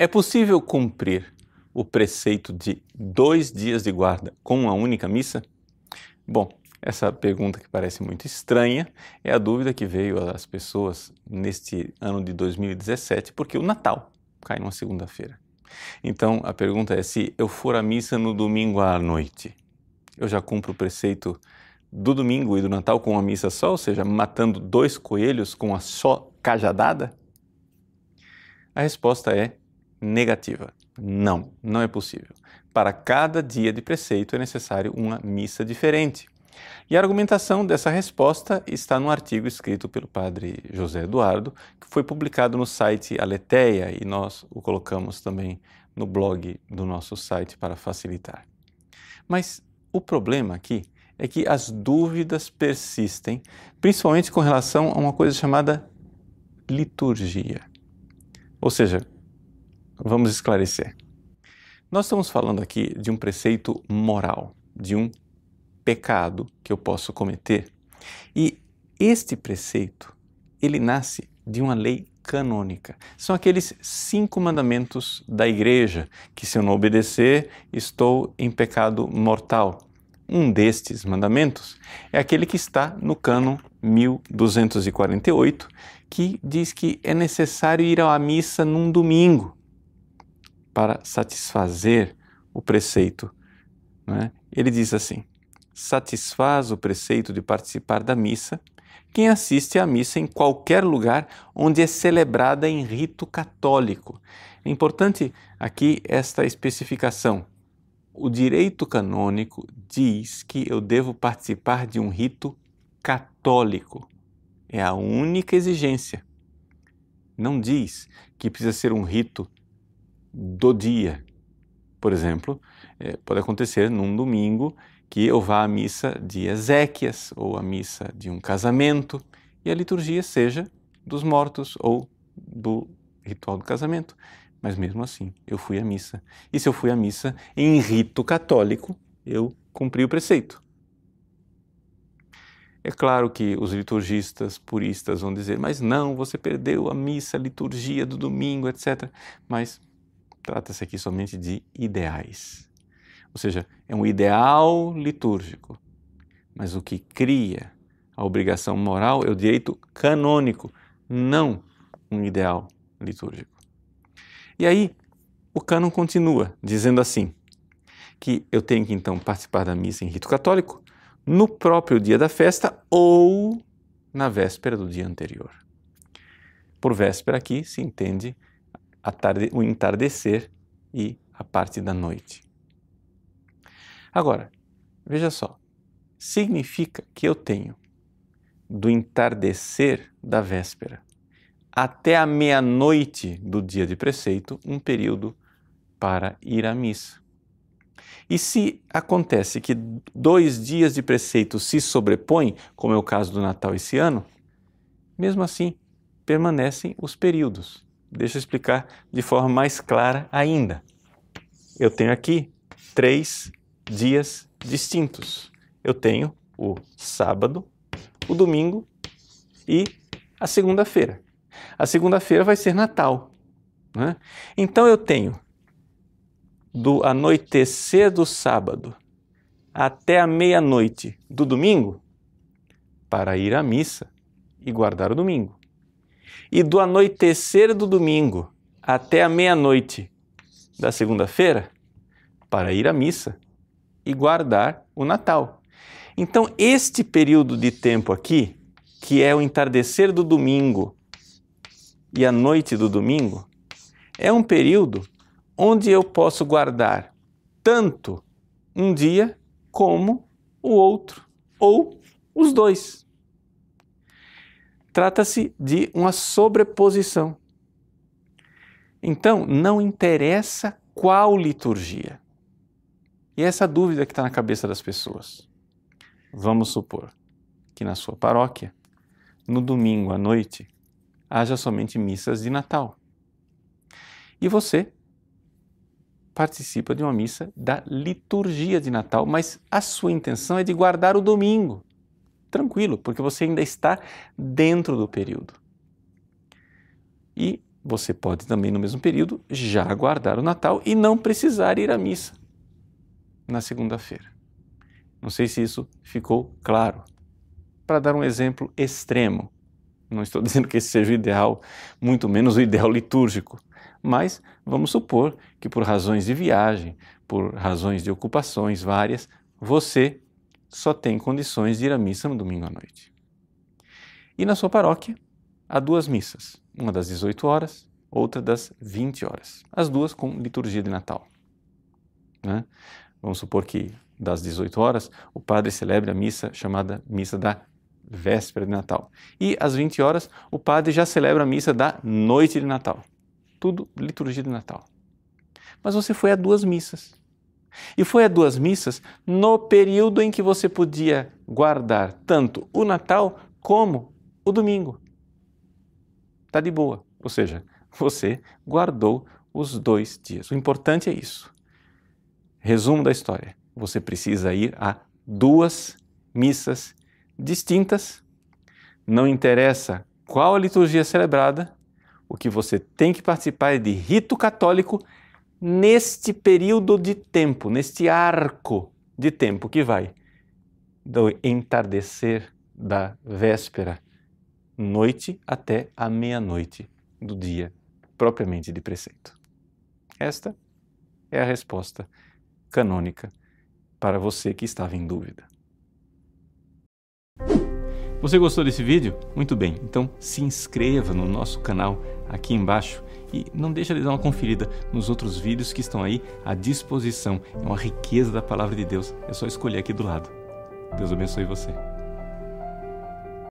É possível cumprir o preceito de dois dias de guarda com uma única missa? Bom, essa pergunta que parece muito estranha é a dúvida que veio às pessoas neste ano de 2017, porque o Natal cai numa segunda-feira. Então a pergunta é: se eu for à missa no domingo à noite, eu já cumpro o preceito do domingo e do Natal com uma missa só, ou seja, matando dois coelhos com uma só cajadada? A resposta é negativa. Não, não é possível. Para cada dia de preceito é necessário uma missa diferente. E a argumentação dessa resposta está no artigo escrito pelo padre José Eduardo, que foi publicado no site Aleteia e nós o colocamos também no blog do nosso site para facilitar. Mas o problema aqui é que as dúvidas persistem, principalmente com relação a uma coisa chamada liturgia. Ou seja, vamos esclarecer. Nós estamos falando aqui de um preceito moral, de um pecado que eu posso cometer. E este preceito, ele nasce de uma lei canônica. São aqueles cinco mandamentos da igreja que, se eu não obedecer, estou em pecado mortal. Um destes mandamentos é aquele que está no cânon 1248, que diz que é necessário ir à missa num domingo para satisfazer o preceito. É? Ele diz assim: satisfaz o preceito de participar da missa quem assiste à missa em qualquer lugar onde é celebrada em rito católico. É importante aqui esta especificação. O direito canônico diz que eu devo participar de um rito católico. É a única exigência. Não diz que precisa ser um rito do dia. Por exemplo, é, pode acontecer num domingo que eu vá à missa de Ezequias ou à missa de um casamento e a liturgia seja dos mortos ou do ritual do casamento. Mas mesmo assim, eu fui à missa. E se eu fui à missa em rito católico, eu cumpri o preceito. É claro que os liturgistas puristas vão dizer, mas não, você perdeu a missa, a liturgia do domingo, etc. Mas trata-se aqui somente de ideais. Ou seja, é um ideal litúrgico. Mas o que cria a obrigação moral é o direito canônico, não um ideal litúrgico. E aí, o cânon continua dizendo assim: que eu tenho que então participar da missa em rito católico no próprio dia da festa ou na véspera do dia anterior. Por véspera aqui se entende tarde, o entardecer e a parte da noite. Agora, veja só, significa que eu tenho do entardecer da véspera até a meia-noite do dia de preceito um período para ir à missa. E se acontece que dois dias de preceito se sobrepõem, como é o caso do Natal esse ano, mesmo assim permanecem os períodos. Deixa eu explicar de forma mais clara ainda. Eu tenho aqui três dias distintos. Eu tenho o sábado, o domingo e a segunda-feira. A segunda-feira vai ser Natal. Né? Então eu tenho do anoitecer do sábado até a meia-noite do domingo para ir à missa e guardar o domingo. E do anoitecer do domingo até a meia-noite da segunda-feira para ir à missa e guardar o Natal. Então, este período de tempo aqui, que é o entardecer do domingo e a noite do domingo, é um período onde eu posso guardar tanto um dia como o outro, ou os dois. Trata-se de uma sobreposição. Então, não interessa qual liturgia. E essa dúvida que está na cabeça das pessoas. Vamos supor que na sua paróquia, no domingo à noite, haja somente missas de Natal. E você participa de uma missa da liturgia de Natal, mas a sua intenção é de guardar o domingo. Tranquilo, porque você ainda está dentro do período. E você pode também, no mesmo período, já guardar o Natal e não precisar ir à missa na segunda-feira. Não sei se isso ficou claro. Para dar um exemplo extremo, não estou dizendo que esse seja o ideal, muito menos o ideal litúrgico, mas vamos supor que por razões de viagem, por razões de ocupações várias, você só tem condições de ir à missa no domingo à noite. E na sua paróquia há duas missas, uma das 18 horas, outra das 20 horas, as duas com liturgia de Natal. Né? Vamos supor que das 18 horas o padre celebre a missa chamada Missa da Véspera de Natal. E às 20 horas o padre já celebra a missa da Noite de Natal. Tudo liturgia de Natal. Mas você foi a duas missas. E foi a duas missas no período em que você podia guardar tanto o Natal como o domingo. Está de boa. Ou seja, você guardou os dois dias. O importante é isso. Resumo da história: você precisa ir a duas missas distintas. Não interessa qual a liturgia celebrada, o que você tem que participar é de rito católico neste período de tempo, neste arco de tempo que vai do entardecer da véspera, noite até a meia-noite do dia propriamente de preceito. Esta é a resposta canônica para você que estava em dúvida. Você gostou desse vídeo? Muito bem, então se inscreva no nosso canal aqui embaixo e não deixe de dar uma conferida nos outros vídeos que estão aí à disposição. É uma riqueza da palavra de Deus, é só escolher aqui do lado. Deus abençoe você.